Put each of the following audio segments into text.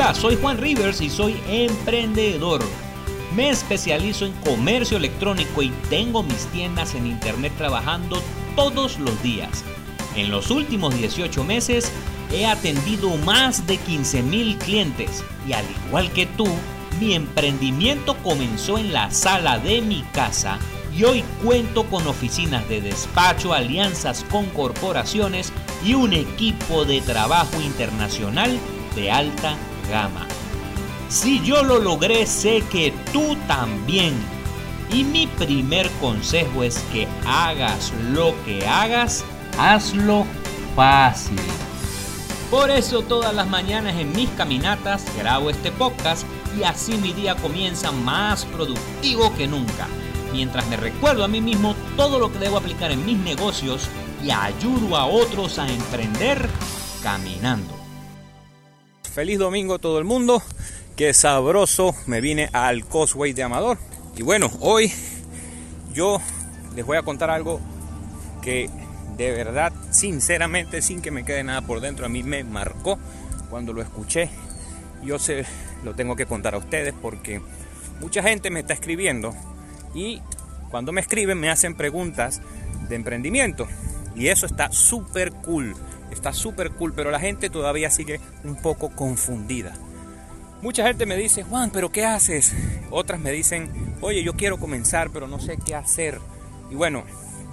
Hola, soy Juan Rivers y soy emprendedor. Me especializo en comercio electrónico y tengo mis tiendas en internet trabajando todos los días. En los últimos 18 meses he atendido más de 15 mil clientes y al igual que tú, mi emprendimiento comenzó en la sala de mi casa y hoy cuento con oficinas de despacho, alianzas con corporaciones y un equipo de trabajo internacional de alta gama. Si yo lo logré, sé que tú también. Y mi primer consejo es que hagas lo que hagas, hazlo fácil. Por eso todas las mañanas en mis caminatas grabo este podcast y así mi día comienza más productivo que nunca mientras me recuerdo a mí mismo todo lo que debo aplicar en mis negocios y ayudo a otros a emprender caminando. Feliz domingo todo el mundo, qué sabroso me vine al Cosway de Amador. Y bueno, hoy yo les voy a contar algo que de verdad, sinceramente, sin que me quede nada por dentro, a mí me marcó cuando lo escuché. Yo se lo tengo que contar a ustedes porque mucha gente me está escribiendo y cuando me escriben me hacen preguntas de emprendimiento y eso está súper cool, está súper cool, pero la gente todavía sigue un poco confundida. Mucha gente me dice, Juan, pero ¿qué haces? Otras me dicen, oye, yo quiero comenzar, pero no sé qué hacer. Y bueno,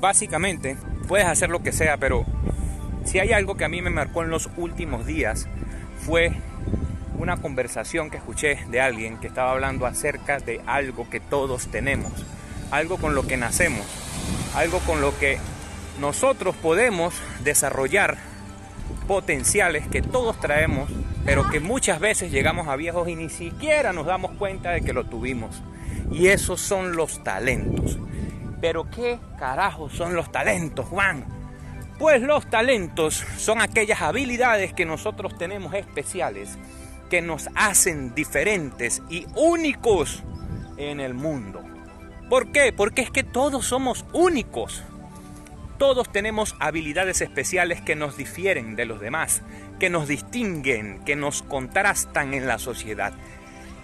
básicamente puedes hacer lo que sea, pero si hay algo que a mí me marcó en los últimos días, fue una conversación que escuché de alguien que estaba hablando acerca de algo que todos tenemos, algo con lo que nacemos, algo con lo que nosotros podemos desarrollar potenciales que todos traemos, pero que muchas veces llegamos a viejos y ni siquiera nos damos cuenta de que lo tuvimos. Y esos son los talentos. Pero ¿qué carajos son los talentos, Juan? Pues los talentos son aquellas habilidades que nosotros tenemos especiales que nos hacen diferentes y únicos en el mundo. ¿Por qué? Porque es que todos somos únicos. Todos tenemos habilidades especiales que nos difieren de los demás, que nos distinguen, que nos contrastan en la sociedad.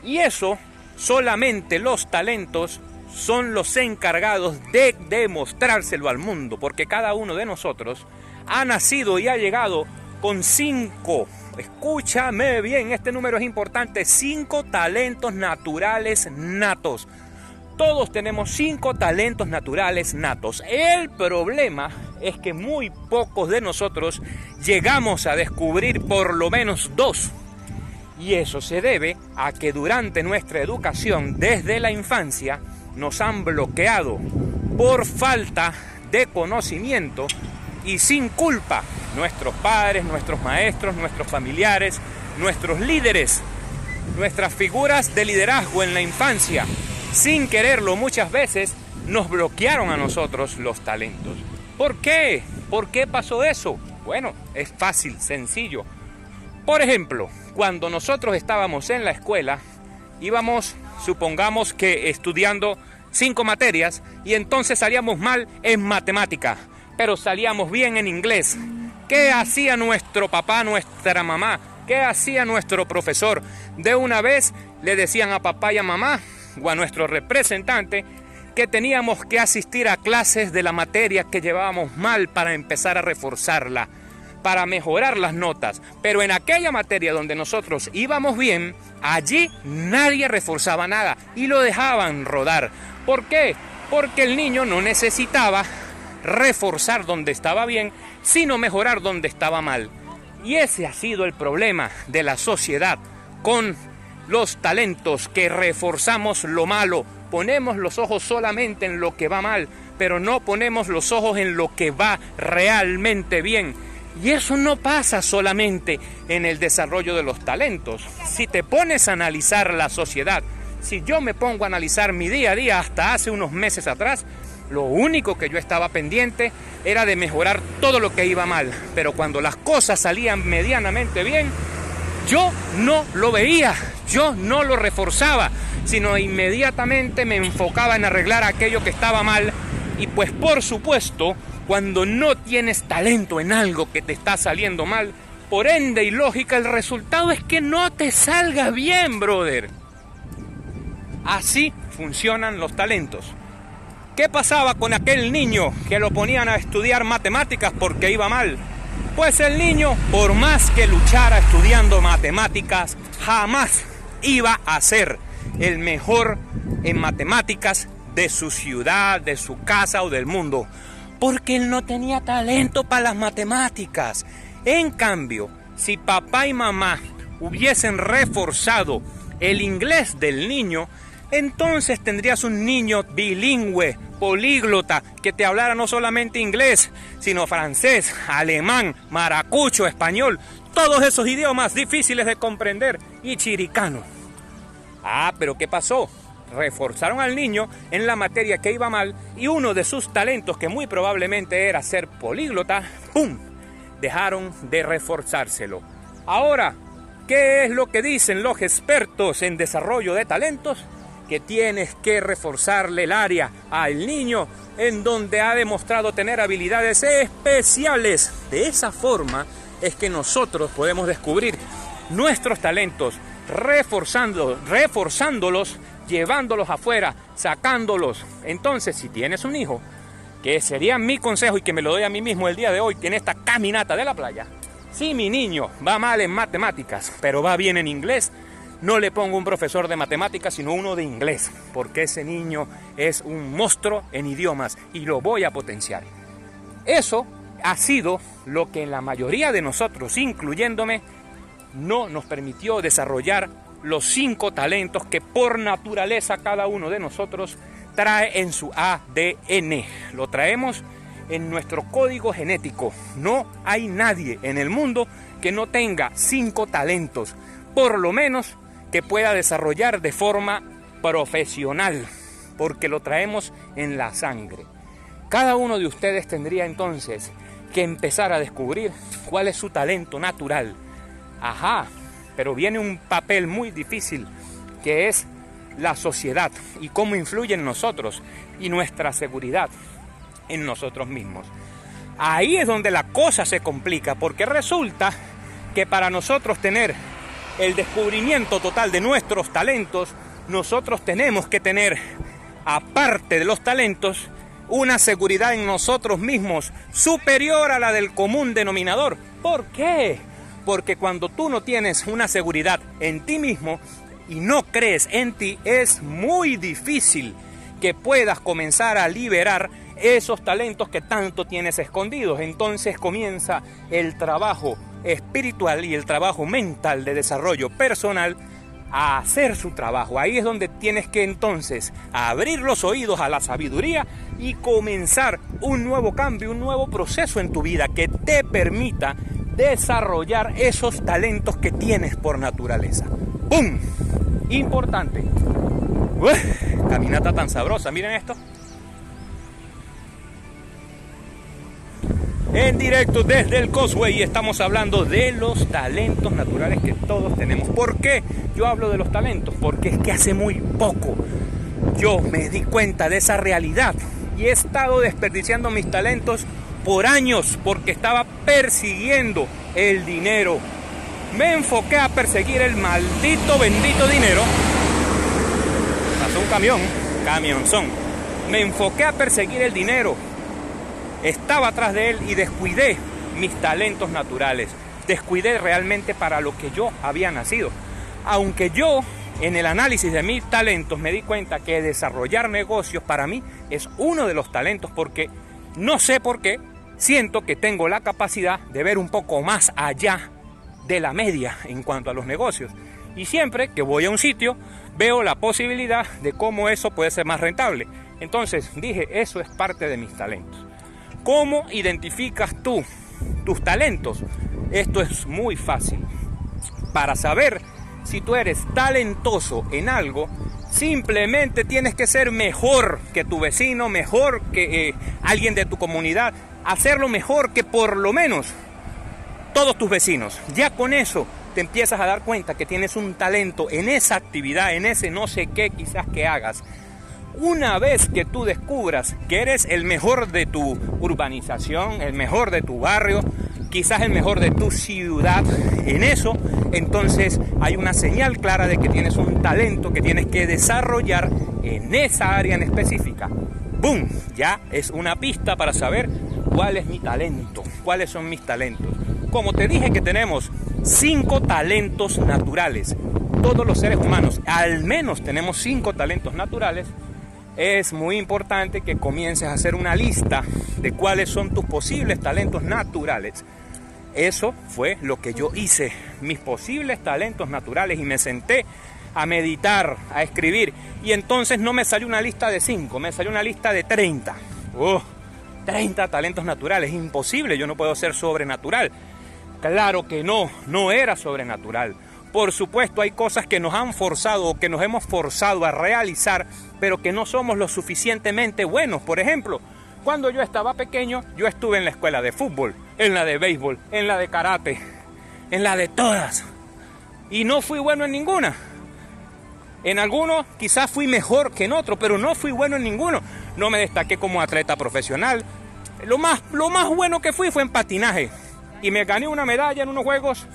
Y eso solamente los talentos son los encargados de demostrárselo al mundo, porque cada uno de nosotros ha nacido y ha llegado con cinco Escúchame bien, este número es importante. Cinco talentos naturales natos. Todos tenemos cinco talentos naturales natos. El problema es que muy pocos de nosotros llegamos a descubrir por lo menos dos. Y eso se debe a que durante nuestra educación desde la infancia nos han bloqueado por falta de conocimiento y sin culpa nuestros padres, nuestros maestros, nuestros familiares, nuestros líderes, nuestras figuras de liderazgo en la infancia, sin quererlo muchas veces, nos bloquearon a nosotros los talentos. ¿Por qué? ¿Por qué pasó eso? Bueno, es fácil, sencillo. Por ejemplo, cuando nosotros estábamos en la escuela, íbamos, supongamos que estudiando cinco materias y entonces salíamos mal en matemática, pero salíamos bien en inglés, ¿Qué hacía nuestro papá, nuestra mamá? ¿Qué hacía nuestro profesor? De una vez le decían a papá y a mamá o a nuestro representante que teníamos que asistir a clases de la materia que llevábamos mal para empezar a reforzarla, para mejorar las notas. Pero en aquella materia donde nosotros íbamos bien, allí nadie reforzaba nada y lo dejaban rodar. ¿Por qué? Porque el niño no necesitaba reforzar donde estaba bien, sino mejorar donde estaba mal. Y ese ha sido el problema de la sociedad con los talentos que reforzamos lo malo. Ponemos los ojos solamente en lo que va mal, pero no ponemos los ojos en lo que va realmente bien. Y eso no pasa solamente en el desarrollo de los talentos. Si te pones a analizar la sociedad, si yo me pongo a analizar mi día a día hasta hace unos meses atrás, lo único que yo estaba pendiente era de mejorar todo lo que iba mal. Pero cuando las cosas salían medianamente bien, yo no lo veía, yo no lo reforzaba, sino inmediatamente me enfocaba en arreglar aquello que estaba mal. Y pues por supuesto, cuando no tienes talento en algo que te está saliendo mal, Por ende y lógica, el resultado es que no te salga bien, brother. Así funcionan los talentos. ¿Qué pasaba con aquel niño que lo ponían a estudiar matemáticas porque iba mal? Pues el niño, por más que luchara estudiando matemáticas, jamás iba a ser el mejor en matemáticas de su ciudad, de su casa o del mundo, porque él no tenía talento para las matemáticas. En cambio, si papá y mamá hubiesen reforzado el inglés del niño, entonces tendrías un niño bilingüe, políglota, que te hablara no solamente inglés, sino francés, alemán, maracucho, español, todos esos idiomas difíciles de comprender y chiricano. Ah, pero ¿qué pasó? Reforzaron al niño en la materia que iba mal y uno de sus talentos, que muy probablemente era ser políglota, ¡pum! Dejaron de reforzárselo. Ahora, ¿qué es lo que dicen los expertos en desarrollo de talentos? Que tienes que reforzarle el área al niño en donde ha demostrado tener habilidades especiales. De esa forma es que nosotros podemos descubrir nuestros talentos, reforzando, reforzándolos, llevándolos afuera, sacándolos. Entonces, si tienes un hijo, que sería mi consejo y que me lo doy a mí mismo el día de hoy, en esta caminata de la playa, si mi niño va mal en matemáticas, pero va bien en inglés, no le pongo un profesor de matemáticas, sino uno de inglés, porque ese niño es un monstruo en idiomas y lo voy a potenciar. Eso ha sido lo que la mayoría de nosotros, incluyéndome, no nos permitió desarrollar los cinco talentos que por naturaleza cada uno de nosotros trae en su ADN. Lo traemos en nuestro código genético. No hay nadie en el mundo que no tenga cinco talentos, por lo menos que pueda desarrollar de forma profesional, porque lo traemos en la sangre. Cada uno de ustedes tendría entonces que empezar a descubrir cuál es su talento natural, Ajá, pero viene un papel muy difícil que es la sociedad y cómo influye en nosotros y nuestra seguridad en nosotros mismos. Ahí es donde la cosa se complica porque resulta que para nosotros tener el descubrimiento total de nuestros talentos, nosotros tenemos que tener, aparte de los talentos, una seguridad en nosotros mismos superior a la del común denominador. ¿Por qué? Porque cuando tú no tienes una seguridad en ti mismo y no crees en ti, es muy difícil que puedas comenzar a liberar esos talentos que tanto tienes escondidos. Entonces comienza el trabajo espiritual y el trabajo mental de desarrollo personal a hacer su trabajo. Ahí es donde tienes que entonces abrir los oídos a la sabiduría y comenzar un nuevo cambio, un nuevo proceso en tu vida que te permita desarrollar esos talentos que tienes por naturaleza. ¡Pum! Importante. caminata tan sabrosa, miren esto. En directo desde el Cosway estamos hablando de los talentos naturales que todos tenemos. ¿Por qué yo hablo de los talentos? Porque es que hace muy poco yo me di cuenta de esa realidad y he estado desperdiciando mis talentos por años porque estaba persiguiendo el dinero. Me enfoqué a perseguir el maldito bendito dinero. Pasó un camión, camionzón. Me enfoqué a perseguir el dinero. Estaba atrás de él y descuidé mis talentos naturales. Descuidé realmente para lo que yo había nacido. Aunque yo en el análisis de mis talentos me di cuenta que desarrollar negocios para mí es uno de los talentos porque no sé por qué, siento que tengo la capacidad de ver un poco más allá de la media en cuanto a los negocios. Y siempre que voy a un sitio, veo la posibilidad de cómo eso puede ser más rentable. Entonces dije, eso es parte de mis talentos. ¿Cómo identificas tú tus talentos? Esto es muy fácil. Para saber si tú eres talentoso en algo, simplemente tienes que ser mejor que tu vecino, mejor que eh, alguien de tu comunidad, hacerlo mejor que por lo menos todos tus vecinos. Ya con eso te empiezas a dar cuenta que tienes un talento en esa actividad, en ese no sé qué quizás que hagas. Una vez que tú descubras que eres el mejor de tu urbanización, el mejor de tu barrio, quizás el mejor de tu ciudad en eso, entonces hay una señal clara de que tienes un talento que tienes que desarrollar en esa área en específica. ¡Boom! Ya es una pista para saber cuál es mi talento, cuáles son mis talentos. Como te dije que tenemos cinco talentos naturales, todos los seres humanos al menos tenemos cinco talentos naturales, es muy importante que comiences a hacer una lista de cuáles son tus posibles talentos naturales. Eso fue lo que yo hice, mis posibles talentos naturales y me senté a meditar, a escribir y entonces no me salió una lista de 5, me salió una lista de 30. 30 talentos naturales, imposible, yo no puedo ser sobrenatural. Claro que no, no era sobrenatural. Por supuesto, hay cosas que nos han forzado o que nos hemos forzado a realizar, pero que no somos lo suficientemente buenos. Por ejemplo, cuando yo estaba pequeño, yo estuve en la escuela de fútbol, en la de béisbol, en la de karate, en la de todas. Y no fui bueno en ninguna. En algunos quizás fui mejor que en otros, pero no fui bueno en ninguno. No me destaqué como atleta profesional. Lo más, lo más bueno que fui fue en patinaje. Y me gané una medalla en unos juegos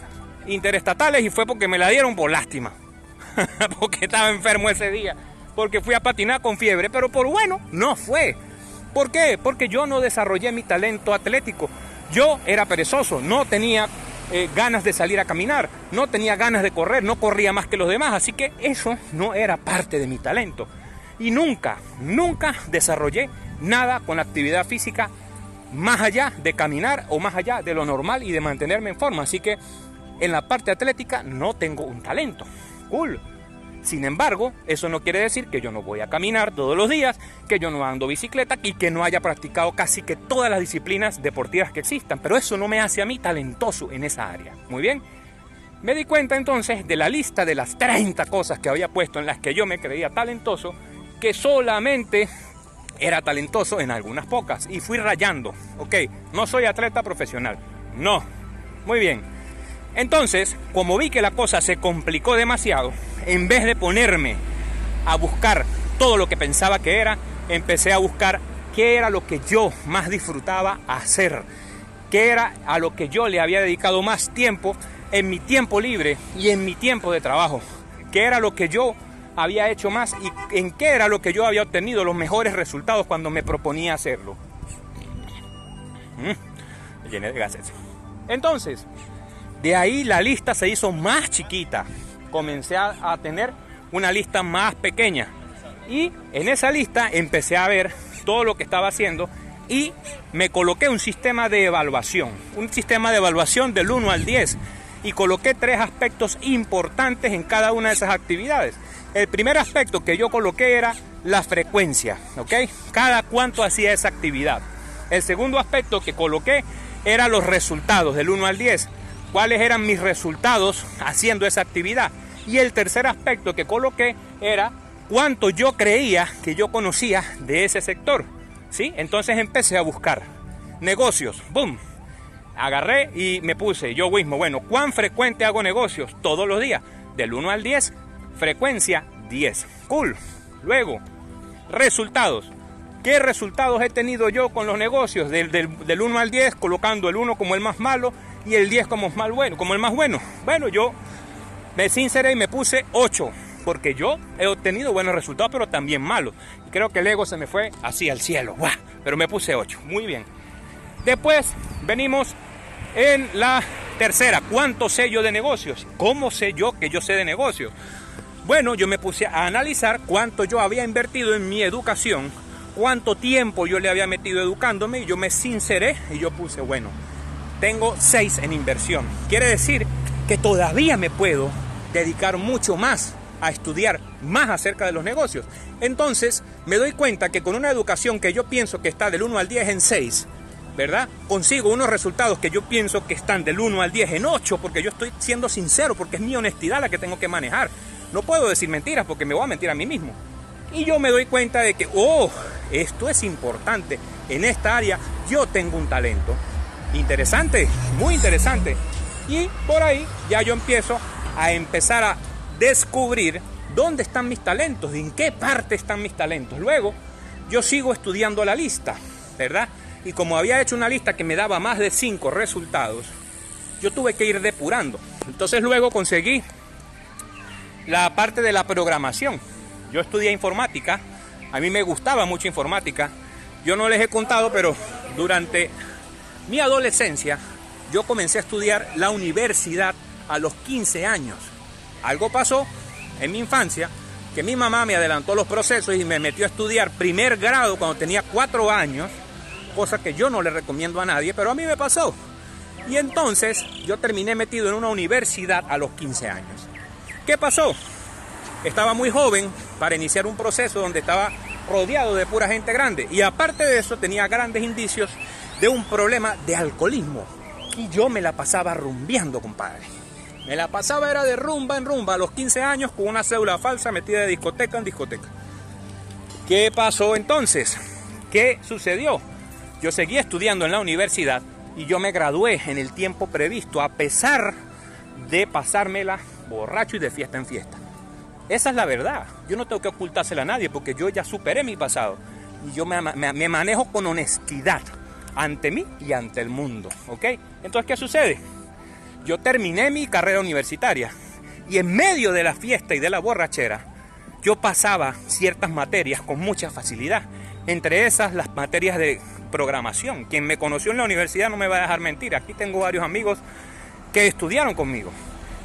interestatales y fue porque me la dieron por lástima. porque estaba enfermo ese día. Porque fui a patinar con fiebre. Pero por bueno, no fue. ¿Por qué? Porque yo no desarrollé mi talento atlético. Yo era perezoso, no tenía eh, ganas de salir a caminar, no tenía ganas de correr, no corría más que los demás. Así que eso no era parte de mi talento. Y nunca, nunca desarrollé nada con la actividad física más allá de caminar o más allá de lo normal y de mantenerme en forma. Así que en la parte atlética no tengo un talento. Cool. Sin embargo, eso no quiere decir que yo no voy a caminar todos los días, que yo no ando bicicleta y que no haya practicado casi que todas las disciplinas deportivas que existan. Pero eso no me hace a mí talentoso en esa área. Muy bien. Me di cuenta entonces de la lista de las 30 cosas que había puesto en las que yo me creía talentoso, que solamente era talentoso en algunas pocas. Y fui rayando. Ok, no soy atleta profesional. No. Muy bien. Entonces, como vi que la cosa se complicó demasiado, en vez de ponerme a buscar todo lo que pensaba que era, empecé a buscar qué era lo que yo más disfrutaba hacer, qué era a lo que yo le había dedicado más tiempo en mi tiempo libre y en mi tiempo de trabajo, qué era lo que yo había hecho más y en qué era lo que yo había obtenido los mejores resultados cuando me proponía hacerlo. Mm, llené de gases. Entonces, de ahí la lista se hizo más chiquita. Comencé a, tener una lista más pequeña. Y en esa lista empecé a ver todo lo que estaba haciendo y me coloqué un sistema de evaluación. Un sistema de evaluación del 1 al 10. Y coloqué tres aspectos importantes en cada una de esas actividades. El primer aspecto que yo coloqué era la frecuencia, ¿ok? Cada cuánto hacía esa actividad. El segundo aspecto que coloqué era los resultados del 1 al 10 cuáles eran mis resultados haciendo esa actividad. Y el tercer aspecto que coloqué era cuánto yo creía que yo conocía de ese sector. ¿Sí? Entonces empecé a buscar negocios. ¡Boom! Agarré y me puse yo mismo, bueno, ¿cuán frecuente hago negocios? Todos los días. Del 1 al 10, frecuencia 10. Cool. Luego, resultados. ¿Qué resultados he tenido yo con los negocios? Del, del 1 al 10, colocando el 1 como el más malo y el 10 como, más bueno, como el más bueno. Bueno, yo me sinceré y me puse 8, porque yo he obtenido buenos resultados, pero también malos. Y creo que el ego se me fue así al cielo, pero me puse 8, muy bien. Después venimos en la tercera, ¿cuánto sé yo de negocios? ¿Cómo sé yo que yo sé de negocios? Bueno, yo me puse a analizar cuánto yo había invertido en mi educación, cuánto tiempo yo le había metido educándome y yo me sinceré y yo puse, bueno, tengo 6 en inversión. Quiere decir que todavía me puedo dedicar mucho más a estudiar más acerca de los negocios. Entonces me doy cuenta que con una educación que yo pienso que está del 1 al 10 en 6, ¿verdad? Consigo unos resultados que yo pienso que están del 1 al 10 en 8 porque yo estoy siendo sincero, porque es mi honestidad la que tengo que manejar. No puedo decir mentiras porque me voy a mentir a mí mismo. Y yo me doy cuenta de que, oh, esto es importante. En esta área yo tengo un talento interesante, muy interesante. Y por ahí ya yo empiezo a empezar a descubrir dónde están mis talentos, en qué parte están mis talentos. Luego yo sigo estudiando la lista, ¿verdad? Y como había hecho una lista que me daba más de 5 resultados, yo tuve que ir depurando. Entonces luego conseguí la parte de la programación. Yo estudié informática, a mí me gustaba mucho informática. Yo no les he contado, pero durante mi adolescencia yo comencé a estudiar la universidad a los 15 años. Algo pasó en mi infancia que mi mamá me adelantó los procesos y me metió a estudiar primer grado cuando tenía 4 años, cosa que yo no le recomiendo a nadie, pero a mí me pasó. Y entonces yo terminé metido en una universidad a los 15 años. ¿Qué pasó? Estaba muy joven para iniciar un proceso donde estaba rodeado de pura gente grande. Y aparte de eso tenía grandes indicios de un problema de alcoholismo. Y yo me la pasaba rumbeando, compadre. Me la pasaba era de rumba en rumba a los 15 años con una cédula falsa metida de discoteca en discoteca. ¿Qué pasó entonces? ¿Qué sucedió? Yo seguí estudiando en la universidad y yo me gradué en el tiempo previsto a pesar de pasármela borracho y de fiesta en fiesta. Esa es la verdad. Yo no tengo que ocultársela a nadie porque yo ya superé mi pasado y yo me manejo con honestidad ante mí y ante el mundo. ¿Ok? Entonces, ¿qué sucede? Yo terminé mi carrera universitaria y en medio de la fiesta y de la borrachera, yo pasaba ciertas materias con mucha facilidad. Entre esas, las materias de programación. Quien me conoció en la universidad no me va a dejar mentir. Aquí tengo varios amigos que estudiaron conmigo.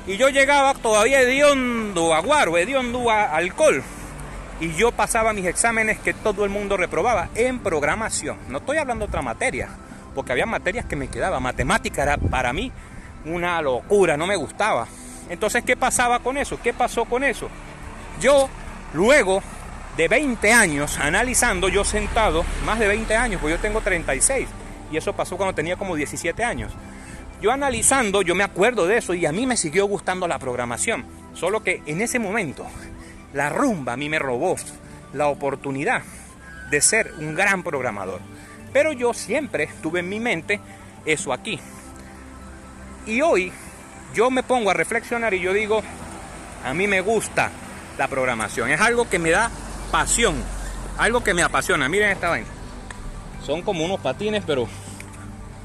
Y yo llegaba todavía hediondo a guaro, hediondo a alcohol. Y yo pasaba mis exámenes que todo el mundo reprobaba en programación. No estoy hablando de otra materia, porque había materias que me quedaba. Matemática era para mí una locura, no me gustaba. Entonces, ¿qué pasaba con eso? ¿Qué pasó con eso? Yo luego de 20 años analizando, yo sentado, más de 20 años, pues yo tengo 36, y eso pasó cuando tenía como 17 años. Yo analizando, yo me acuerdo de eso y a mí me siguió gustando la programación, solo que en ese momento la rumba a mí me robó la oportunidad de ser un gran programador. Pero yo siempre tuve en mi mente eso aquí. Y hoy yo me pongo a reflexionar y yo digo, a mí me gusta la programación, es algo que me da pasión, algo que me apasiona. Miren esta vaina. Son como unos patines, pero,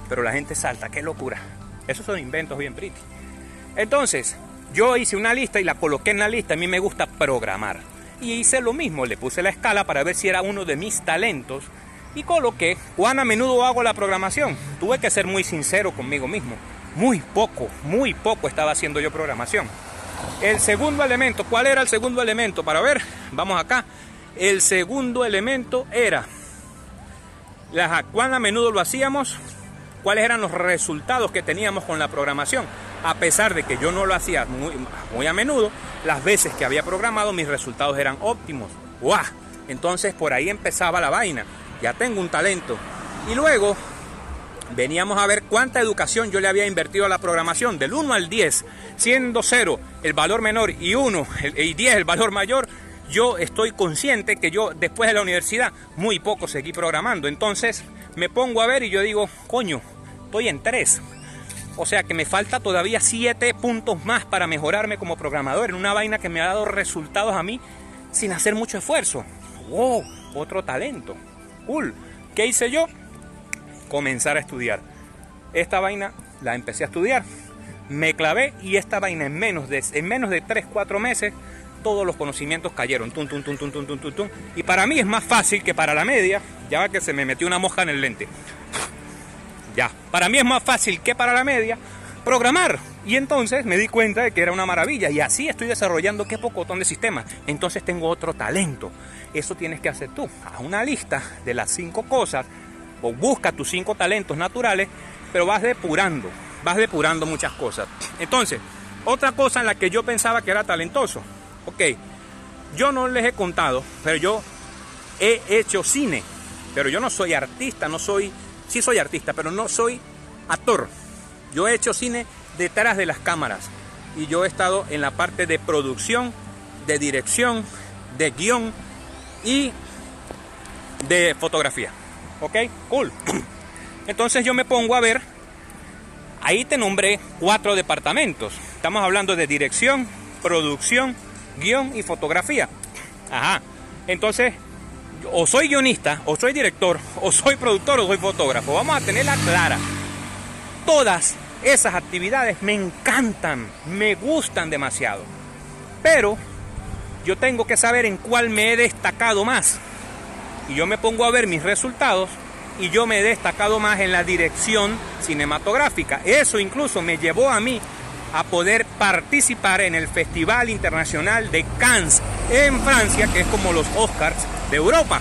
pero la gente salta, qué locura. Esos son inventos bien pretty. Entonces, yo hice una lista y la coloqué en la lista. A mí me gusta programar. Y hice lo mismo, le puse la escala para ver si era uno de mis talentos. Y coloqué cuán a menudo hago la programación. Tuve que ser muy sincero conmigo mismo. Muy poco, muy poco estaba haciendo yo programación. El segundo elemento, ¿cuál era el segundo elemento? Para ver, vamos acá. El segundo elemento era cuán a menudo lo hacíamos, cuáles eran los resultados que teníamos con la programación. A pesar de que yo no lo hacía muy, a menudo, las veces que había programado mis resultados eran óptimos. ¡Guau! Entonces por ahí empezaba la vaina. Ya tengo un talento. Y luego veníamos a ver cuánta educación yo le había invertido a la programación, del 1 al 10, siendo 0 el valor menor y 1 y 10 el valor mayor, yo estoy consciente que yo después de la universidad muy poco seguí programando. Entonces me pongo a ver y yo digo, coño, estoy en 3. O sea que me falta todavía 7 puntos más para mejorarme como programador en una vaina que me ha dado resultados a mí sin hacer mucho esfuerzo. ¡Wow! Otro talento. Cool. ¿Qué hice yo? Comenzar a estudiar. Esta vaina la empecé a estudiar. Me clavé y esta vaina en menos de, en menos de 3, 4 meses todos los conocimientos cayeron. Tum, tum, tum, tum, tum, tum, tum, Y para mí es más fácil que para la media, ya que se me metió una mosca en el lente. Ya, para mí es más fácil que para la media programar. Y entonces me di cuenta de que era una maravilla. Y así estoy desarrollando qué pocotón de sistemas. Entonces tengo otro talento. Eso tienes que hacer tú. Haz una lista de las cinco cosas. O busca tus cinco talentos naturales. Pero vas depurando. Vas depurando muchas cosas. Entonces, otra cosa en la que yo pensaba que era talentoso Ok, yo no les he contado, pero yo he hecho cine, pero yo no soy artista, no soy, sí soy artista, pero no soy actor. Yo he hecho cine detrás de las cámaras y yo he estado en la parte de producción, de dirección, de guion y de fotografía. ¿Ok? Cool. Entonces yo me pongo a ver, ahí te nombré cuatro departamentos. Estamos hablando de dirección, producción, guion y fotografía. Ajá. Entonces, o soy guionista, o soy director, o soy productor, o soy fotógrafo. Vamos a tenerla clara. Todas esas actividades me encantan, me gustan demasiado. Pero yo tengo que saber en cuál me he destacado más. Y yo me pongo a ver mis resultados y yo me he destacado más en la dirección cinematográfica. Eso incluso me llevó a mí a poder participar en el Festival Internacional de Cannes en Francia, que es como los Oscars de Europa.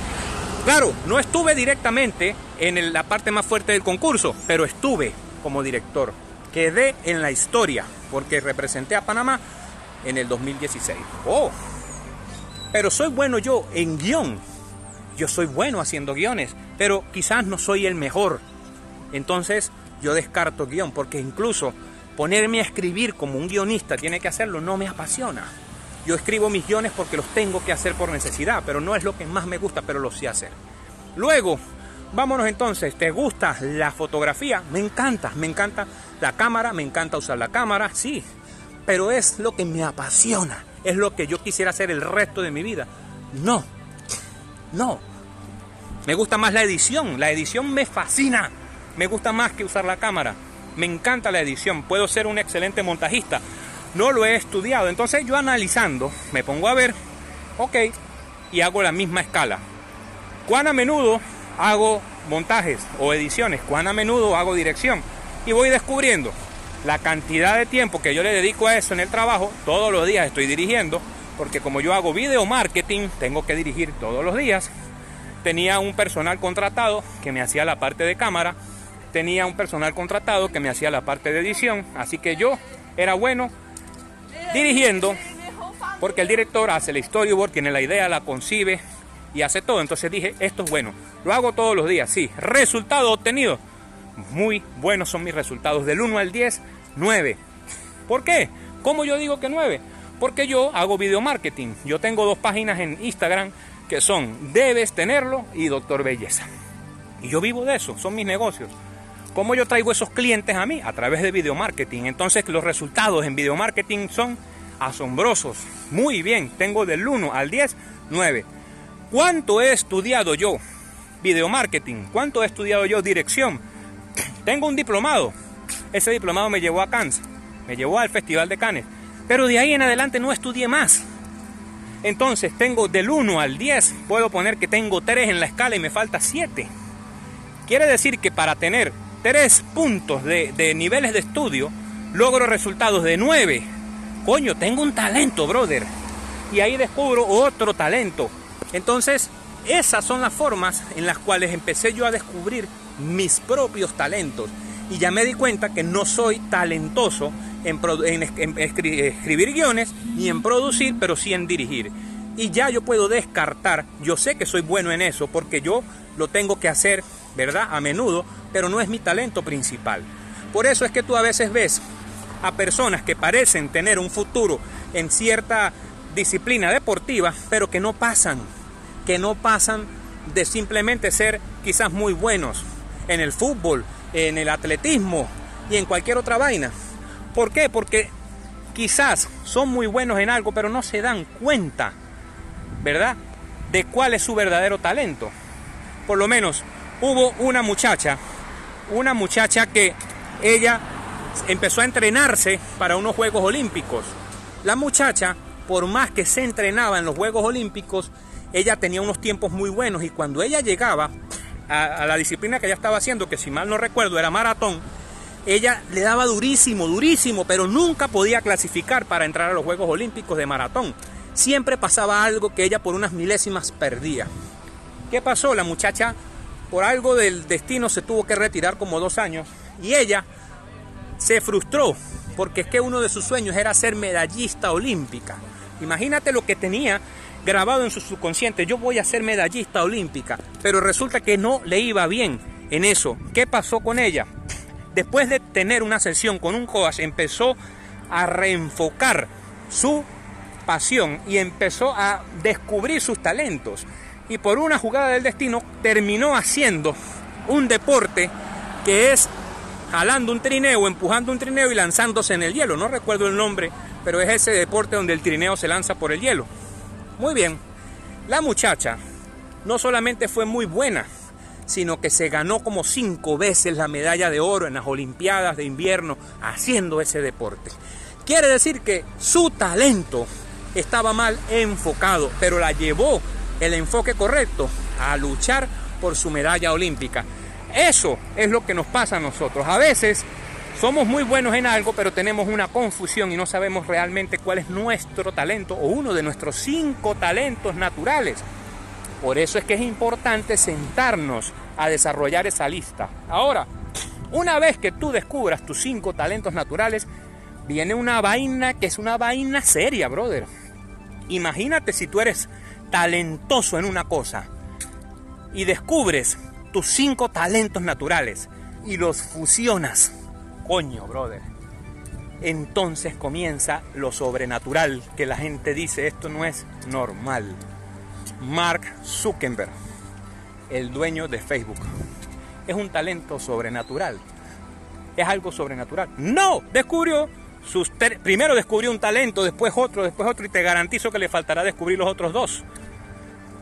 Claro, no estuve directamente en la parte más fuerte del concurso, pero estuve como director. Quedé en la historia porque representé a Panamá en el 2016. Oh, pero soy bueno yo en guion. Yo soy bueno haciendo guiones, pero quizás no soy el mejor. Entonces yo descarto guion porque incluso ponerme a escribir como un guionista tiene que hacerlo no me apasiona. Yo escribo mis guiones porque los tengo que hacer por necesidad, pero no es lo que más me gusta, pero lo sé hacer. Luego, vámonos entonces, ¿te gusta la fotografía? Me encanta, me encanta la cámara, me encanta usar la cámara, sí, pero es lo que me apasiona, es lo que yo quisiera hacer el resto de mi vida. No, no. Me gusta más la edición, la edición me fascina, me gusta más que usar la cámara. Me encanta la edición, puedo ser un excelente montajista, no lo he estudiado. Entonces yo analizando, me pongo a ver, ok, y hago la misma escala. ¿Cuán a menudo hago montajes o ediciones? ¿Cuán a menudo hago dirección? Y voy descubriendo la cantidad de tiempo que yo le dedico a eso en el trabajo. Todos los días estoy dirigiendo, porque como yo hago video marketing, tengo que dirigir todos los días. Tenía un personal contratado que me hacía la parte de cámara. Tenía un personal contratado que me hacía la parte de edición. Así que yo era bueno dirigiendo, porque el director hace el storyboard, tiene la idea, la concibe y hace todo. Entonces dije, esto es bueno. Lo hago todos los días, sí. Resultado obtenido. Muy buenos son mis resultados. Del 1 al 10, 9. ¿Por qué? ¿Cómo yo digo que 9? Porque yo hago video marketing. Yo tengo dos páginas en Instagram que son Debes tenerlo y Doctor Belleza. Y yo vivo de eso, son mis negocios. ¿Cómo yo traigo esos clientes a mí? A través de video marketing. Entonces los resultados en video marketing son asombrosos. Muy bien, tengo del 1 al 10, 9. ¿Cuánto he estudiado yo? Video marketing. ¿Cuánto he estudiado yo dirección? Tengo un diplomado. Ese diplomado me llevó a Cannes, me llevó al Festival de Cannes. Pero de ahí en adelante no estudié más. Entonces tengo del 1 al 10, puedo poner que tengo 3 en la escala y me falta 7. Quiere decir que para tener tres puntos de, niveles de estudio, logro resultados de nueve. Coño, tengo un talento, brother. Y ahí descubro otro talento. Entonces, esas son las formas en las cuales empecé yo a descubrir mis propios talentos. Y ya me di cuenta que no soy talentoso en, en, escribir guiones ni en producir, pero sí en dirigir. Y ya yo puedo descartar, yo sé que soy bueno en eso porque yo lo tengo que hacer ¿verdad? A menudo, pero no es mi talento principal. Por eso es que tú a veces ves a personas que parecen tener un futuro en cierta disciplina deportiva, pero que no pasan, que no pasan de simplemente ser quizás muy buenos en el fútbol, en el atletismo y en cualquier otra vaina. ¿Por qué? Porque quizás son muy buenos en algo, pero no se dan cuenta, ¿verdad? De cuál es su verdadero talento. Por lo menos hubo una muchacha, una muchacha que ella empezó a entrenarse para unos Juegos Olímpicos. La muchacha, por más que se entrenaba en los Juegos Olímpicos, ella tenía unos tiempos muy buenos y cuando ella llegaba a, la disciplina que ella estaba haciendo, que si mal no recuerdo era maratón, ella le daba durísimo, durísimo, pero nunca podía clasificar para entrar a los Juegos Olímpicos de maratón. Siempre pasaba algo que ella por unas milésimas perdía. ¿Qué pasó? La muchacha por algo del destino se tuvo que retirar como dos años y ella se frustró porque es que uno de sus sueños era ser medallista olímpica. Imagínate lo que tenía grabado en su subconsciente, yo voy a ser medallista olímpica, pero resulta que no le iba bien en eso. ¿Qué pasó con ella? Después de tener una sesión con un coach, empezó a reenfocar su pasión y empezó a descubrir sus talentos y por una jugada del destino terminó haciendo un deporte que es jalando un trineo, empujando un trineo y lanzándose en el hielo. No recuerdo el nombre, pero es ese deporte donde el trineo se lanza por el hielo. Muy bien, la muchacha no solamente fue muy buena, sino que se ganó como cinco veces la medalla de oro en las Olimpiadas de invierno haciendo ese deporte. Quiere decir que su talento estaba mal enfocado, pero la llevó el enfoque correcto a luchar por su medalla olímpica. Eso es lo que nos pasa a nosotros. A veces somos muy buenos en algo, pero tenemos una confusión y no sabemos realmente cuál es nuestro talento o uno de nuestros cinco talentos naturales. Por eso es que es importante sentarnos a desarrollar esa lista. Ahora, una vez que tú descubras tus cinco talentos naturales, viene una vaina que es una vaina seria, brother. Imagínate si tú eres talentoso en una cosa y descubres tus cinco talentos naturales y los fusionas. Coño, brother. Entonces comienza lo sobrenatural, que la gente dice esto no es normal. Mark Zuckerberg, el dueño de Facebook, es un talento sobrenatural. Es algo sobrenatural. No, descubrió primero descubrió un talento, después otro, después otro y te garantizo que le faltará descubrir los otros dos.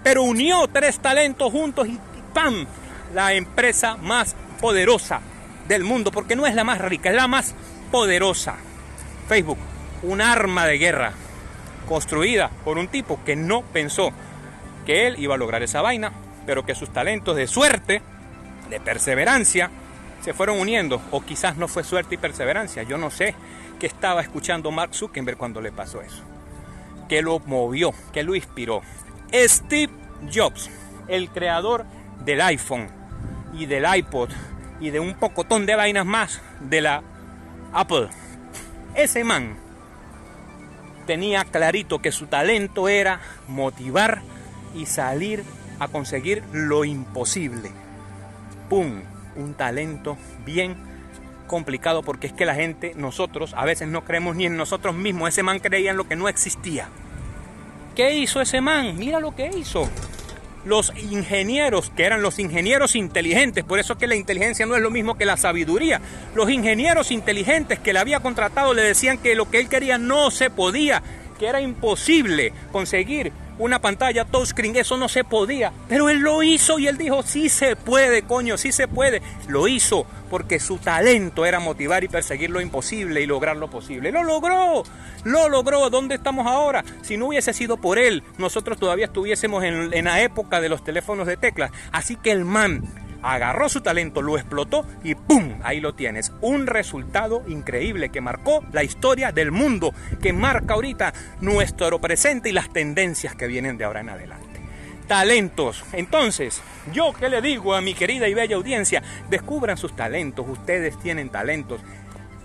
Pero unió tres talentos juntos y ¡pam! La empresa más poderosa del mundo, porque no es la más rica, es la más poderosa. Facebook, un arma de guerra construida por un tipo que no pensó que él iba a lograr esa vaina, pero que sus talentos de suerte, de perseverancia, se fueron uniendo. O quizás no fue suerte y perseverancia, yo no sé qué estaba escuchando Mark Zuckerberg cuando le pasó eso. Que lo movió, que lo inspiró. Steve Jobs, el creador del iPhone y del iPod y de un pocotón de vainas más de la Apple. Ese man tenía clarito que su talento era motivar y salir a conseguir lo imposible. ¡Pum! Un talento bien complicado porque es que la gente, nosotros, a veces no creemos ni en nosotros mismos. Ese man creía en lo que no existía. ¿Qué hizo ese man? Mira lo que hizo. Los ingenieros, que eran los ingenieros inteligentes, por eso que la inteligencia no es lo mismo que la sabiduría. Los ingenieros inteligentes que le había contratado le decían que lo que él quería no se podía, que era imposible conseguir una pantalla touchscreen, eso no se podía. Pero él lo hizo y él dijo, sí se puede, coño, sí se puede. Lo hizo porque su talento era motivar y perseguir lo imposible y lograr lo posible. Lo logró, lo logró. ¿Dónde estamos ahora? Si no hubiese sido por él, nosotros todavía estuviésemos en, la época de los teléfonos de teclas. Así que el man agarró su talento, lo explotó y ¡pum! Ahí lo tienes. Un resultado increíble que marcó la historia del mundo, que marca ahorita nuestro presente y las tendencias que vienen de ahora en adelante. Talentos. Entonces, yo que le digo a mi querida y bella audiencia, descubran sus talentos, ustedes tienen talentos.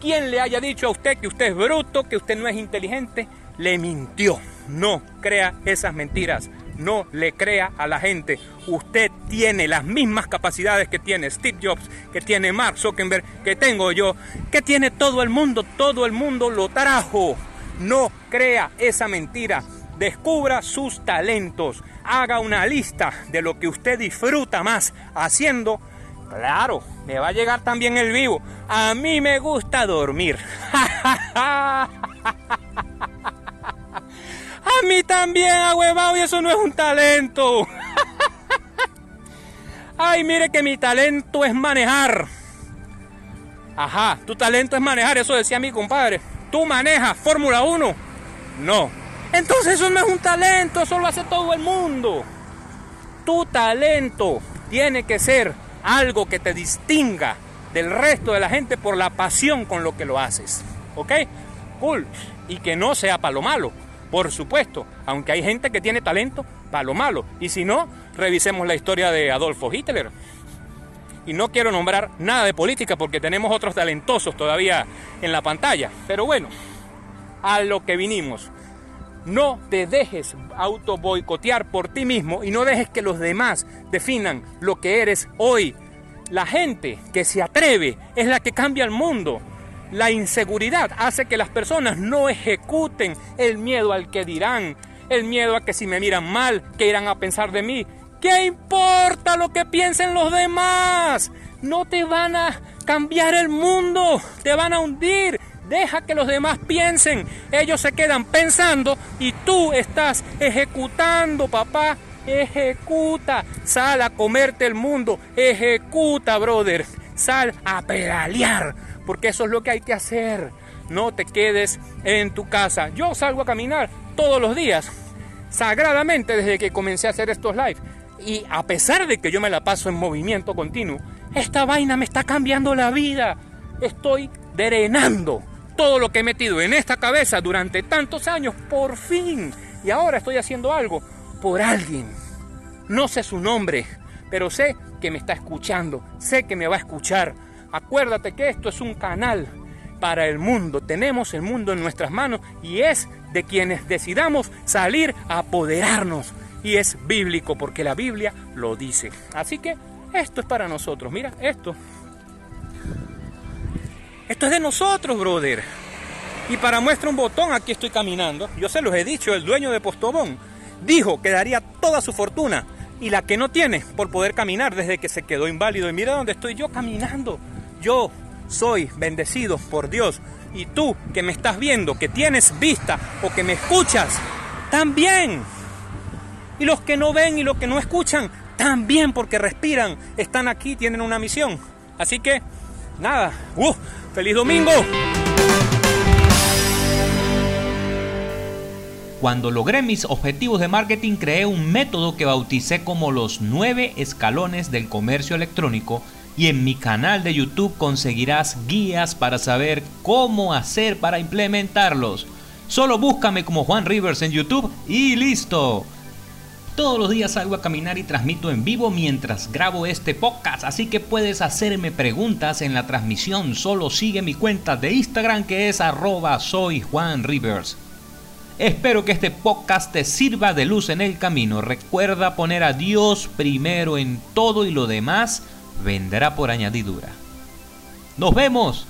Quien le haya dicho a usted que usted es bruto, que usted no es inteligente, le mintió. No crea esas mentiras no le crea a la gente. Usted tiene las mismas capacidades que tiene Steve Jobs, que tiene Mark Zuckerberg, que tengo yo, que tiene todo el mundo. Todo el mundo lo trajo. No crea esa mentira. Descubra sus talentos. Haga una lista de lo que usted disfruta más haciendo. Claro, me va a llegar también el vivo. A mí me gusta dormir. A mí también, huevado, y eso no es un talento. Ay, mire que mi talento es manejar. Ajá, tu talento es manejar, eso decía mi compadre. Tú manejas Fórmula 1. No. Entonces eso no es un talento, eso lo hace todo el mundo. Tu talento tiene que ser algo que te distinga del resto de la gente por la pasión con lo que lo haces. ¿Ok? Cool. Y que no sea para lo malo. Por supuesto, aunque hay gente que tiene talento para lo malo. Y si no, revisemos la historia de Adolfo Hitler. Y no quiero nombrar nada de política porque tenemos otros talentosos todavía en la pantalla. Pero bueno, a lo que vinimos. No te dejes auto boicotear por ti mismo y no dejes que los demás definan lo que eres hoy. La gente que se atreve es la que cambia el mundo. La inseguridad hace que las personas no ejecuten el miedo al que dirán, el miedo a que si me miran mal, ¿qué irán a pensar de mí? ¿Qué importa lo que piensen los demás? No te van a cambiar el mundo, te van a hundir. Deja que los demás piensen. Ellos se quedan pensando y tú estás ejecutando, papá. Ejecuta. Sal a comerte el mundo. Ejecuta, brother. Sal a pedalear. Porque eso es lo que hay que hacer. No te quedes en tu casa. Yo salgo a caminar todos los días. Sagradamente desde que comencé a hacer estos live. Y a pesar de que yo me la paso en movimiento continuo, esta vaina me está cambiando la vida. Estoy drenando todo lo que he metido en esta cabeza durante tantos años, por fin. Y ahora estoy haciendo algo por alguien. No sé su nombre, pero sé que me está escuchando, sé que me va a escuchar. Acuérdate que esto es un canal para el mundo. Tenemos el mundo en nuestras manos y es de quienes decidamos salir a apoderarnos. Y es bíblico porque la Biblia lo dice. Así que esto es para nosotros. Mira, esto. Esto es de nosotros, brother. Y para muestra un botón, aquí estoy caminando. Yo se los he dicho, el dueño de Postobón dijo que daría toda su fortuna y la que no tiene por poder caminar desde que se quedó inválido. Y mira dónde estoy yo caminando. Yo soy bendecido por Dios. Y tú que me estás viendo, que tienes vista o que me escuchas, también. Y los que no ven y los que no escuchan, también porque respiran, están aquí, tienen una misión. Así que, nada, ¡uh! ¡Feliz domingo! Cuando logré mis objetivos de marketing creé un método que bauticé como los nueve escalones del comercio electrónico y en mi canal de YouTube conseguirás guías para saber cómo hacer para implementarlos. Solo búscame como Juan Rivers en YouTube y listo. Todos los días salgo a caminar y transmito en vivo mientras grabo este podcast, así que puedes hacerme preguntas en la transmisión. Solo sigue mi cuenta de Instagram que es arroba soy Juan Rivers. Espero que este podcast te sirva de luz en el camino. Recuerda poner a Dios primero en todo y lo demás vendrá por añadidura. Nos vemos.